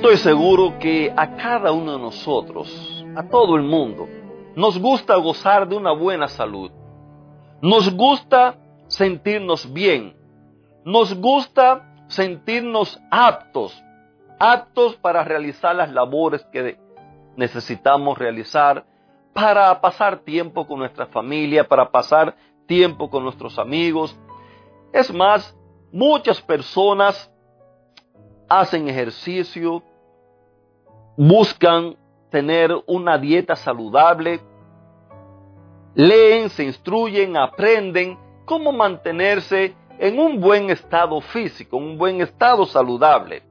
Estoy seguro que a cada uno de nosotros, a todo el mundo, nos gusta gozar de una buena salud. Nos gusta sentirnos bien. Nos gusta sentirnos aptos, aptos para realizar las labores que necesitamos realizar, para pasar tiempo con nuestra familia, para pasar tiempo con nuestros amigos. Es más, muchas personas hacen ejercicio, buscan tener una dieta saludable, leen, se instruyen, aprenden cómo mantenerse en un buen estado físico, un buen estado saludable.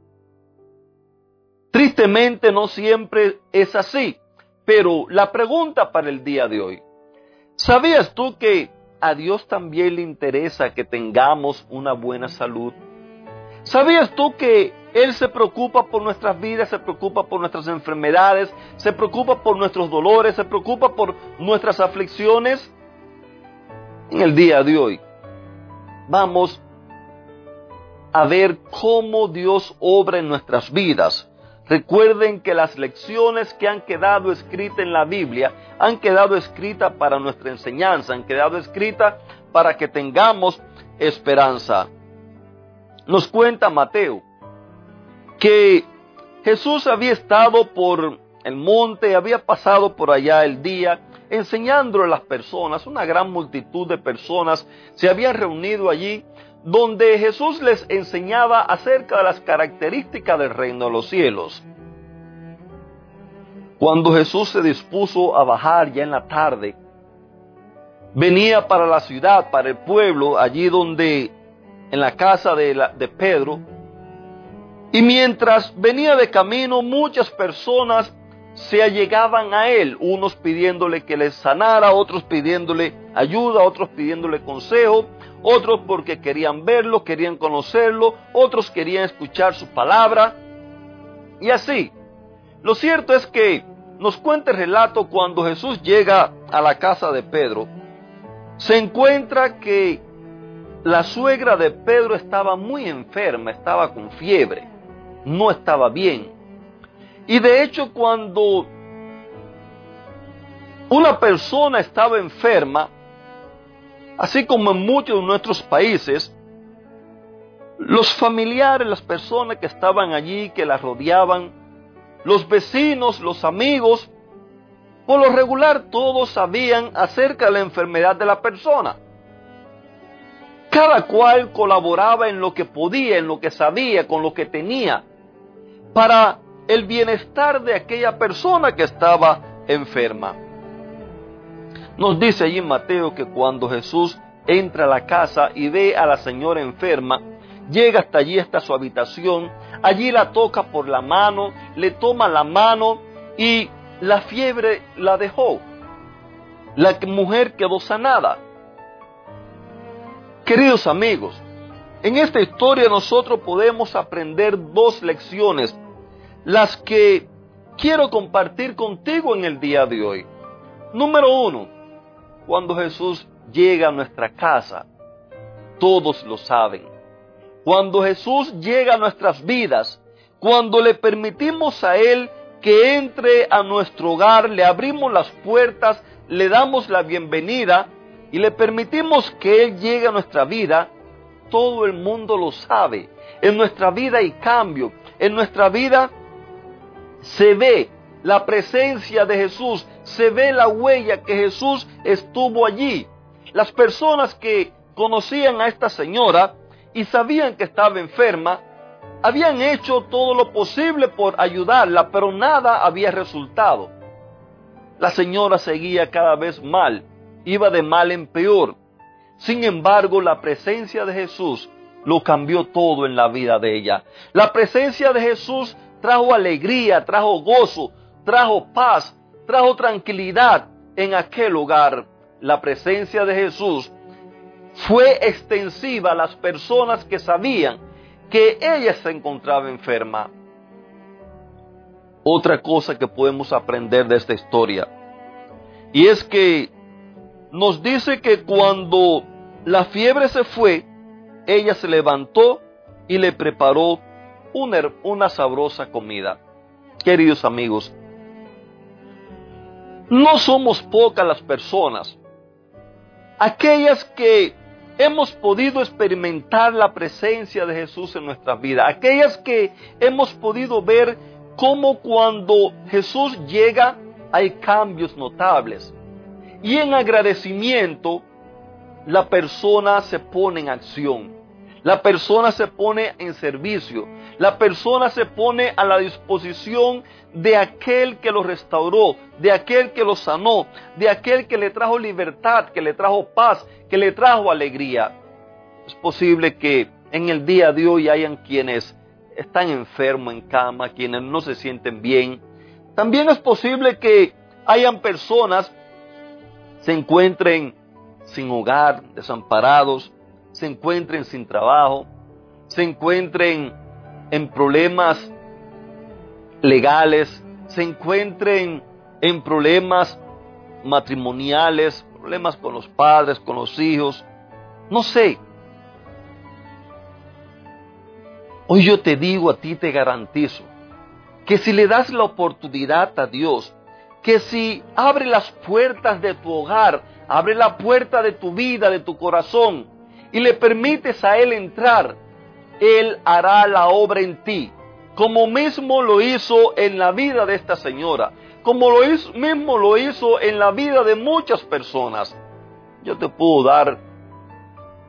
Tristemente no siempre es así, pero la pregunta para el día de hoy, ¿sabías tú que a Dios también le interesa que tengamos una buena salud? ¿Sabías tú que él se preocupa por nuestras vidas, se preocupa por nuestras enfermedades, se preocupa por nuestros dolores, se preocupa por nuestras aflicciones. En el día de hoy vamos a ver cómo Dios obra en nuestras vidas. Recuerden que las lecciones que han quedado escritas en la Biblia han quedado escritas para nuestra enseñanza, han quedado escritas para que tengamos esperanza. Nos cuenta Mateo que Jesús había estado por el monte, había pasado por allá el día, enseñándole a las personas, una gran multitud de personas se habían reunido allí, donde Jesús les enseñaba acerca de las características del reino de los cielos. Cuando Jesús se dispuso a bajar ya en la tarde, venía para la ciudad, para el pueblo, allí donde, en la casa de, de Pedro, y mientras venía de camino, muchas personas se allegaban a él, unos pidiéndole que les sanara, otros pidiéndole ayuda, otros pidiéndole consejo, otros porque querían verlo, querían conocerlo, otros querían escuchar su palabra. Y así, lo cierto es que nos cuenta el relato cuando Jesús llega a la casa de Pedro, se encuentra que la suegra de Pedro estaba muy enferma, estaba con fiebre no estaba bien. Y de hecho cuando una persona estaba enferma, así como en muchos de nuestros países, los familiares, las personas que estaban allí, que la rodeaban, los vecinos, los amigos, por lo regular todos sabían acerca de la enfermedad de la persona. Cada cual colaboraba en lo que podía, en lo que sabía, con lo que tenía, para el bienestar de aquella persona que estaba enferma. Nos dice allí Mateo que cuando Jesús entra a la casa y ve a la señora enferma, llega hasta allí, hasta su habitación, allí la toca por la mano, le toma la mano y la fiebre la dejó. La mujer quedó sanada. Queridos amigos, en esta historia nosotros podemos aprender dos lecciones, las que quiero compartir contigo en el día de hoy. Número uno, cuando Jesús llega a nuestra casa, todos lo saben. Cuando Jesús llega a nuestras vidas, cuando le permitimos a Él que entre a nuestro hogar, le abrimos las puertas, le damos la bienvenida y le permitimos que Él llegue a nuestra vida, todo el mundo lo sabe. En nuestra vida hay cambio. En nuestra vida se ve la presencia de Jesús. Se ve la huella que Jesús estuvo allí. Las personas que conocían a esta señora y sabían que estaba enferma, habían hecho todo lo posible por ayudarla, pero nada había resultado. La señora seguía cada vez mal, iba de mal en peor. Sin embargo, la presencia de Jesús lo cambió todo en la vida de ella. La presencia de Jesús trajo alegría, trajo gozo, trajo paz, trajo tranquilidad en aquel lugar. La presencia de Jesús fue extensiva a las personas que sabían que ella se encontraba enferma. Otra cosa que podemos aprender de esta historia, y es que nos dice que cuando la fiebre se fue, ella se levantó y le preparó una, sabrosa comida. Queridos amigos, no somos pocas las personas, aquellas que hemos podido experimentar la presencia de Jesús en nuestra vida, aquellas que hemos podido ver cómo cuando Jesús llega hay cambios notables. Y en agradecimiento la persona se pone en acción. La persona se pone en servicio. La persona se pone a la disposición de aquel que lo restauró, de aquel que lo sanó, de aquel que le trajo libertad, que le trajo paz, que le trajo alegría. Es posible que en el día de hoy hayan quienes están enfermos en cama, quienes no se sienten bien. También es posible que hayan personas se encuentren sin hogar, desamparados, se encuentren sin trabajo, se encuentren en problemas legales, se encuentren en problemas matrimoniales, problemas con los padres, con los hijos, no sé. Hoy yo te digo a ti, te garantizo, que si le das la oportunidad a Dios, que si abre las puertas de tu hogar, abre la puerta de tu vida, de tu corazón, y le permites a Él entrar, Él hará la obra en ti, como mismo lo hizo en la vida de esta señora, como lo hizo, mismo lo hizo en la vida de muchas personas. Yo te puedo dar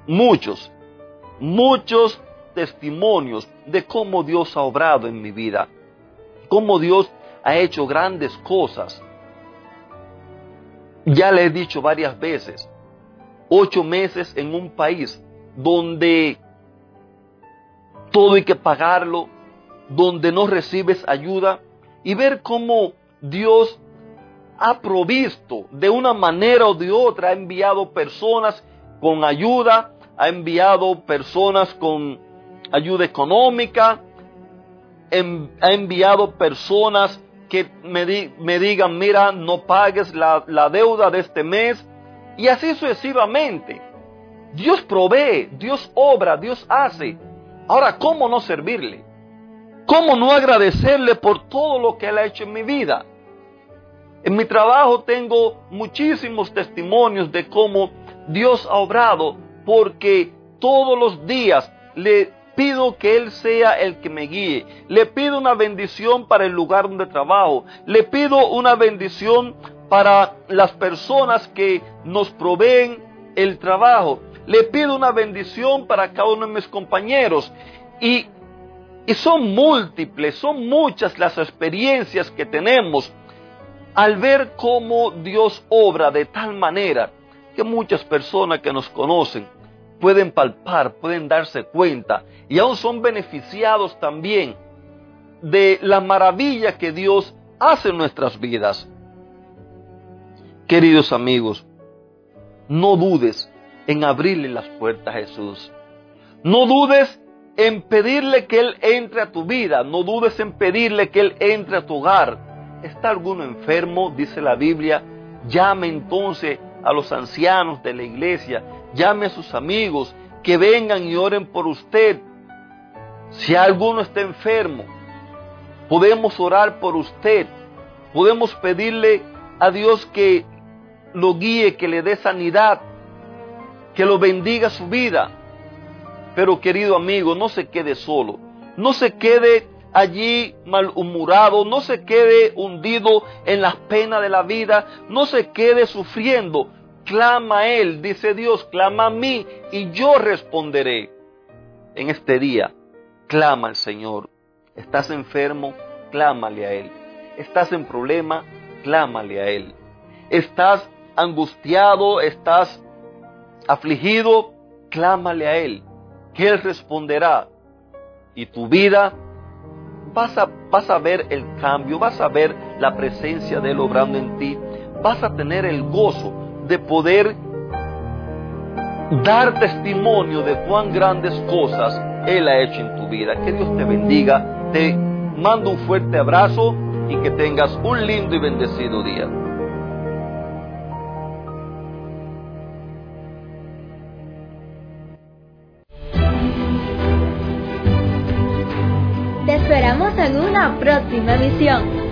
muchos, muchos testimonios de cómo Dios ha obrado en mi vida, cómo Dios ha hecho grandes cosas. Ya le he dicho varias veces, ocho meses en un país donde todo hay que pagarlo, donde no recibes ayuda y ver cómo Dios ha provisto de una manera o de otra, ha enviado personas con ayuda, ha enviado personas con ayuda económica, ha enviado personas que me, digan, mira, no pagues la, la deuda de este mes, y así sucesivamente. Dios provee, Dios obra, Dios hace. Ahora, ¿cómo no servirle? ¿Cómo no agradecerle por todo lo que Él ha hecho en mi vida? En mi trabajo tengo muchísimos testimonios de cómo Dios ha obrado porque todos los días le pido que Él sea el que me guíe. Le pido una bendición para el lugar donde trabajo. Le pido una bendición para las personas que nos proveen el trabajo. Le pido una bendición para cada uno de mis compañeros. Y, y son múltiples, son muchas las experiencias que tenemos al ver cómo Dios obra de tal manera que muchas personas que nos conocen pueden palpar, pueden darse cuenta y aún son beneficiados también de la maravilla que Dios hace en nuestras vidas. Queridos amigos, no dudes en abrirle las puertas a Jesús. No dudes en pedirle que Él entre a tu vida. No dudes en pedirle que Él entre a tu hogar. ¿Está alguno enfermo? Dice la Biblia. Llame entonces a los ancianos de la iglesia llame a sus amigos, que vengan y oren por usted. Si alguno está enfermo, podemos orar por usted. Podemos pedirle a Dios que lo guíe, que le dé sanidad, que lo bendiga su vida. Pero querido amigo, no se quede solo. No se quede allí malhumorado, no se quede hundido en las penas de la vida, no se quede sufriendo clama a Él, dice Dios, clama a mí y yo responderé. En este día, clama al Señor. Estás enfermo, clámale a Él. Estás en problema, clámale a Él. Estás angustiado, estás afligido, clámale a Él, que Él responderá y tu vida vas a, vas a ver el cambio, vas a ver la presencia de Él obrando en ti, vas a tener el gozo de poder dar testimonio de cuán grandes cosas Él ha hecho en tu vida. Que Dios te bendiga, te mando un fuerte abrazo y que tengas un lindo y bendecido día. Te esperamos en una próxima emisión.